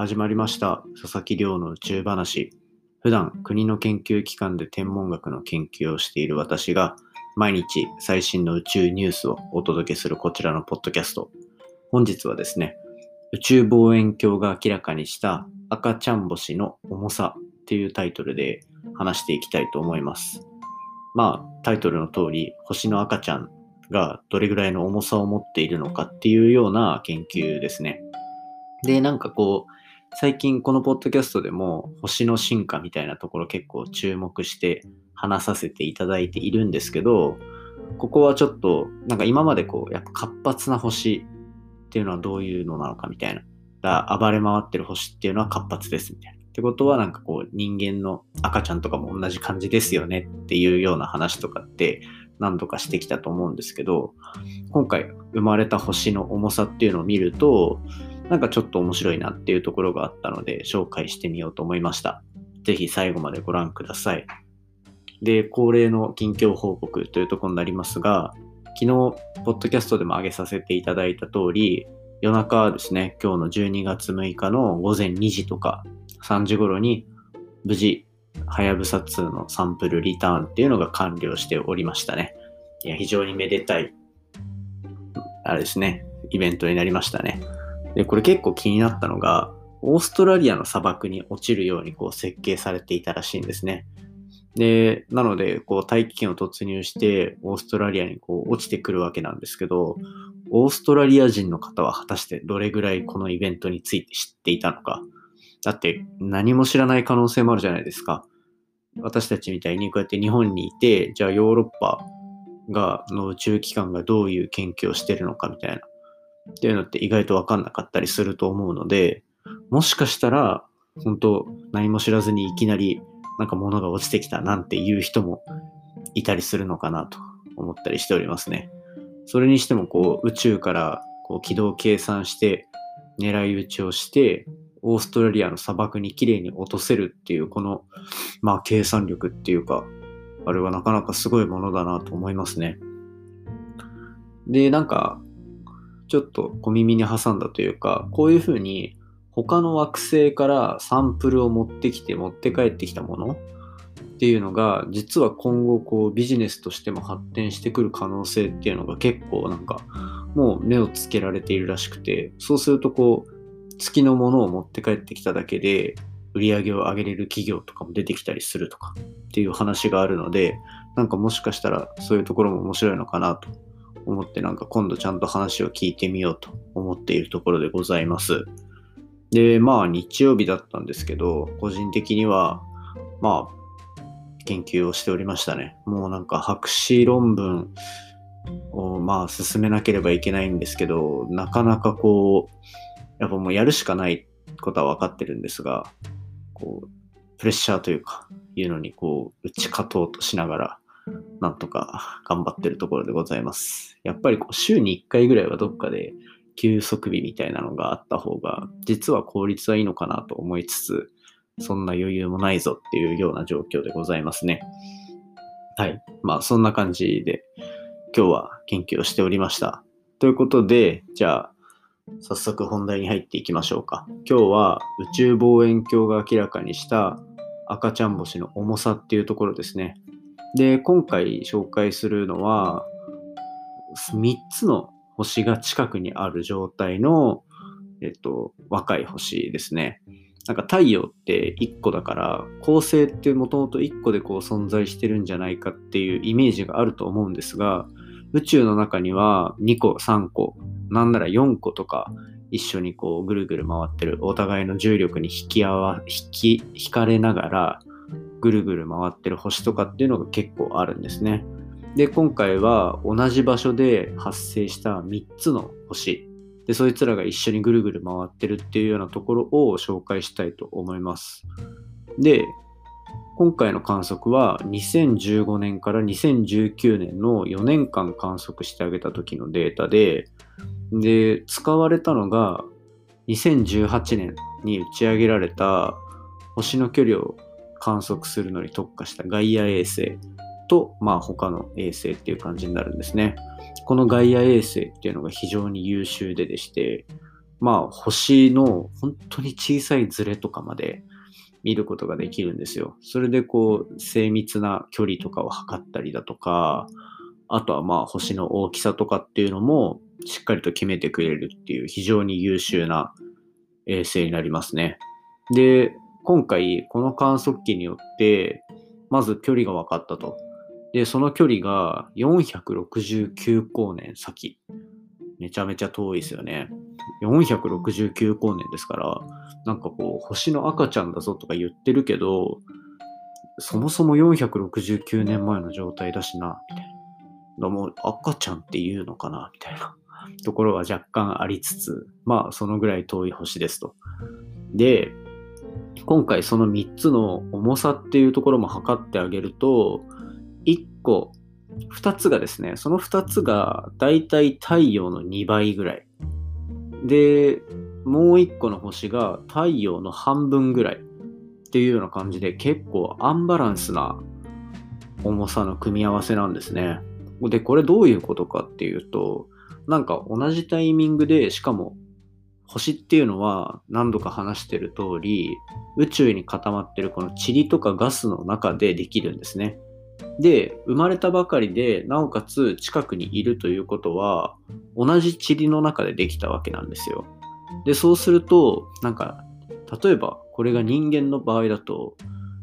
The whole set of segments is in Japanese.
始まりました。佐々木亮の宇宙話。普段国の研究機関で天文学の研究をしている私が毎日最新の宇宙ニュースをお届けするこちらのポッドキャスト。本日はですね宇宙望遠鏡が明らかにした赤ちゃん星の重さっていうタイトルで話していきたいと思います。まあタイトルの通り星の赤ちゃんがどれぐらいの重さを持っているのかっていうような研究ですね。で、なんかこう、最近このポッドキャストでも星の進化みたいなところ結構注目して話させていただいているんですけど、ここはちょっと、なんか今までこう、やっぱ活発な星っていうのはどういうのなのかみたいな。だ暴れ回ってる星っていうのは活発ですみたいな。ってことはなんかこう人間の赤ちゃんとかも同じ感じですよねっていうような話とかって何度かしてきたと思うんですけど、今回生まれた星の重さっていうのを見ると、なんかちょっと面白いなっていうところがあったので紹介してみようと思いました。ぜひ最後までご覧ください。で、恒例の近況報告というところになりますが、昨日、ポッドキャストでも上げさせていただいた通り、夜中ですね、今日の12月6日の午前2時とか3時頃に無事はやぶさ2のサンプルリターンっていうのが完了しておりましたね。いや、非常にめでたい、あれですね、イベントになりましたね。で、これ結構気になったのが、オーストラリアの砂漠に落ちるようにこう設計されていたらしいんですね。で、なので、こう大気圏を突入して、オーストラリアにこう落ちてくるわけなんですけど、オーストラリア人の方は果たしてどれぐらいこのイベントについて知っていたのか。だって何も知らない可能性もあるじゃないですか。私たちみたいにこうやって日本にいて、じゃあヨーロッパが、の宇宙機関がどういう研究をしてるのかみたいな、っていうのって意外とわかんなかったりすると思うので、もしかしたら、本当何も知らずにいきなりなんか物が落ちてきたなんていう人もいたりするのかなと思ったりしておりますね。それにしてもこう宇宙からこう軌道を計算して狙い撃ちをしてオーストラリアの砂漠にきれいに落とせるっていう、この、まあ、計算力っていうか、あれはなかなかすごいものだなと思いますね。で、なんか、ちょっと小耳に挟んだというか、こういうふうに他の惑星からサンプルを持ってきて持って帰ってきたものっていうのが実は今後こうビジネスとしても発展してくる可能性っていうのが結構なんかもう目をつけられているらしくてそうするとこう月のものを持って帰ってきただけで売り上げを上げれる企業とかも出てきたりするとかっていう話があるのでなんかもしかしたらそういうところも面白いのかなと思ってなんか今度ちゃんと話を聞いてみようと思っているところでございます。で、まあ日曜日だったんですけど、個人的にはまあ研究をしておりましたね。もうなんか博士論文をまあ進めなければいけないんですけど、なかなかこうやっぱもうやるしかないことは分かってるんですが、こう、プレッシャーというか、いうのにこう、打ち勝とうとしながら、なんとか頑張ってるところでございます。やっぱりこう週に1回ぐらいはどっかで休息日みたいなのがあった方が、実は効率はいいのかなと思いつつ、そんな余裕もないぞっていうような状況でございますね。はい。まあそんな感じで今日は研究をしておりました。ということで、じゃあ早速本題に入っていきましょうか。今日は宇宙望遠鏡が明らかにした赤ちゃん星の重さっていうところですね。で、今回紹介するのは、3つの星が近くにある状態の、えっと、若い星ですね。なんか太陽って1個だから、恒星ってもともと1個でこう存在してるんじゃないかっていうイメージがあると思うんですが、宇宙の中には2個、3個、なんなら4個とか一緒にこうぐるぐる回ってるお互いの重力に引き合わ引き引かれながらぐるぐる回ってる星とかっていうのが結構あるんですね。で今回は同じ場所で発生した3つの星でそいつらが一緒にぐるぐる回ってるっていうようなところを紹介したいと思います。で今回の観測は2015年から2019年の4年間観測してあげた時のデータでで、使われたのが2018年に打ち上げられた星の距離を観測するのに特化したガイア衛星と、まあ他の衛星っていう感じになるんですね。このガイア衛星っていうのが非常に優秀ででして、まあ星の本当に小さいズレとかまで見ることができるんですよ。それでこう精密な距離とかを測ったりだとか、あとはまあ星の大きさとかっていうのもしっかりと決めてくれるっていう非常に優秀な衛星になりますね。で、今回この観測機によってまず距離が分かったと。で、その距離が469光年先。めちゃめちゃ遠いですよね。469光年ですから、なんかこう、星の赤ちゃんだぞとか言ってるけど、そもそも469年前の状態だしな、みたいな。もう赤ちゃんって言うのかな、みたいなところは若干ありつつ、まあそのぐらい遠い星ですと。で、今回その3つの重さっていうところも測ってあげると、1個、2つがですね、その2つがだいたい太陽の2倍ぐらい。で、もう1個の星が太陽の半分ぐらいっていうような感じで結構アンバランスな重さの組み合わせなんですね。で、これどういうことかっていうと、なんか同じタイミングで、しかも星っていうのは何度か話してる通り、宇宙に固まってるこの塵とかガスの中でできるんですね。で、生まれたばかりで、なおかつ近くにいるということは、同じ塵の中でできたわけなんですよ。で、そうすると、なんか、例えばこれが人間の場合だと、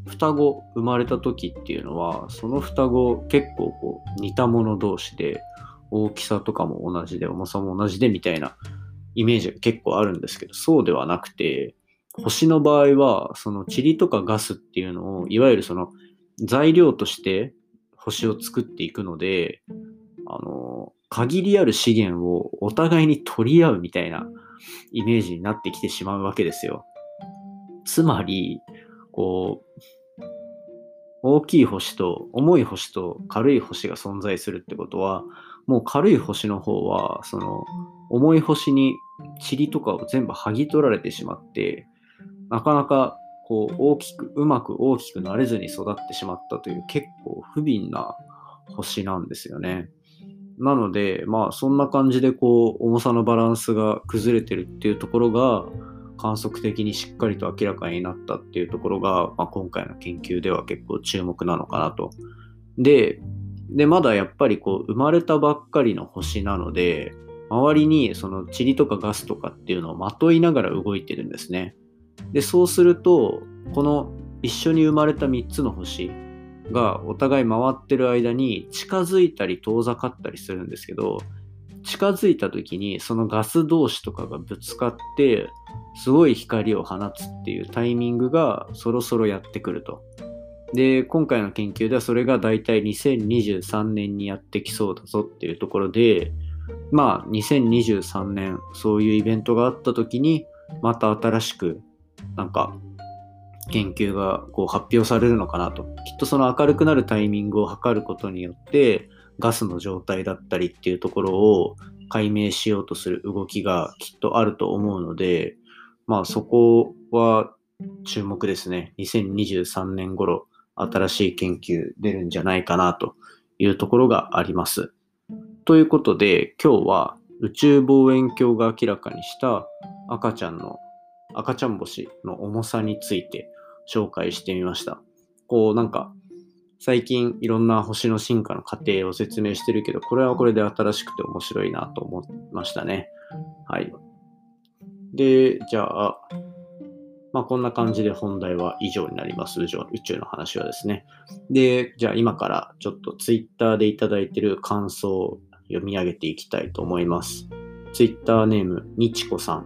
双子生まれた時っていうのは、その双子結構こう似た者同士で、大きさとかも同じで、重さも同じでみたいなイメージが結構あるんですけど、そうではなくて、星の場合は、その塵とかガスっていうのを、いわゆるその材料として星を作っていくので、あの、限りある資源をお互いに取り合うみたいなイメージになってきてしまうわけですよ。つまり、こう、大きい星と重い星と軽い星が存在するってことは、もう軽い星の方は、その重い星に塵とかを全部剥ぎ取られてしまって、なかなかこう大きく、うまく大きくなれずに育ってしまったという結構不憫な星なんですよね。なので、まあそんな感じでこう重さのバランスが崩れてるっていうところが観測的にしっかりと明らかになったっていうところが、まあ、今回の研究では結構注目なのかなと。で、で、まだやっぱりこう生まれたばっかりの星なので、周りにその塵とかガスとかっていうのをまといながら動いてるんですね。で、そうすると、この一緒に生まれた3つの星がお互い回ってる間に近づいたり遠ざかったりするんですけど、近づいた時にそのガス同士とかがぶつかってすごい光を放つっていうタイミングがそろそろやってくると。で、今回の研究ではそれがだいたい2023年にやってきそうだぞっていうところで、まあ2023年そういうイベントがあった時にまた新しくなんか研究がこう発表されるのかなと。きっとその明るくなるタイミングを測ることによってガスの状態だったりっていうところを解明しようとする動きがきっとあると思うので、まあそこは注目ですね。2023年頃新しい研究出るんじゃないかなというところがあります。ということで今日は宇宙望遠鏡が明らかにした赤ちゃんの赤ちゃん星の重さについて紹介してみました。こうなんか最近いろんな星の進化の過程を説明してるけど、これはこれで新しくて面白いなと思いましたね。はい。で、じゃあ、まあこんな感じで本題は以上になります。宇宙宇宙の話はですね。で、じゃあ今からちょっと Twitter でいただいてる感想読み上げていきたいと思います。Twitter ネーム、にちこさん。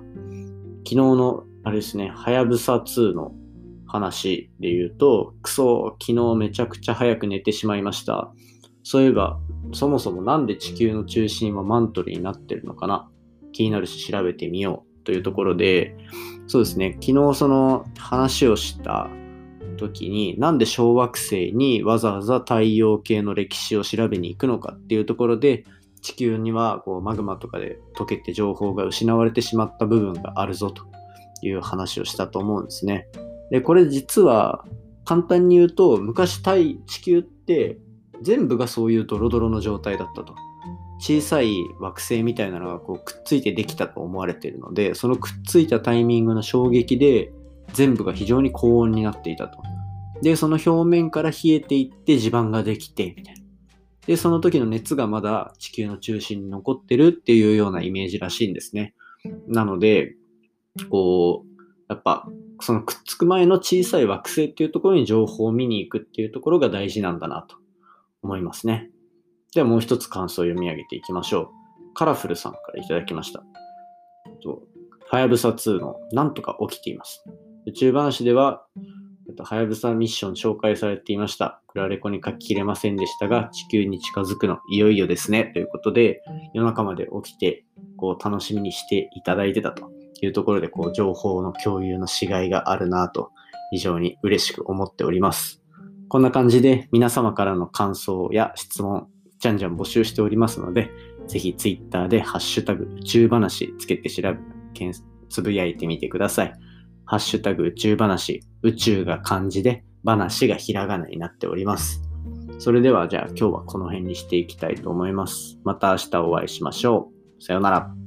昨日の、あれですね、はやぶさ2の話で言うと、クソ、昨日めちゃくちゃ早く寝てしまいました。そういえば、そもそもなんで地球の中心はマントルになってるのかな？気になるし調べてみようというところで、そうですね、昨日その話をした時に、なんで小惑星にわざわざ太陽系の歴史を調べに行くのかっていうところで、地球にはこうマグマとかで溶けて情報が失われてしまった部分があるぞという話をしたと思うんですね。で、これ実は簡単に言うと、昔対地球って全部がそういうドロドロの状態だったと。小さい惑星みたいなのがこうくっついてできたと思われているのでそのくっついたタイミングの衝撃で全部が非常に高温になっていたと。でその表面から冷えていって地盤ができてみたいな。でその時の熱がまだ地球の中心に残ってるっていうようなイメージらしいんですね。なのでこうやっぱそのくっつく前の小さい惑星っていうところに情報を見に行くっていうところが大事なんだなと思いますね。ではもう一つ感想を読み上げていきましょう。カラフルさんからいただきました。はやぶさ2のなんとか起きています。宇宙話では、はやぶさミッション紹介されていました。クラレコに書ききれませんでしたが、地球に近づくのいよいよですね。ということで、夜中まで起きて、こう楽しみにしていただいてたというところで、こう情報の共有のしがいがあるなと、非常に嬉しく思っております。こんな感じで皆様からの感想や質問、じゃんじゃん募集しておりますので、ぜひ Twitter でハッシュタグ宇宙話つけて調べ、つぶやいてみてください。ハッシュタグ宇宙話、宇宙が漢字で、話がひらがなになっております。それではじゃあ今日はこの辺にしていきたいと思います。また明日お会いしましょう。さようなら。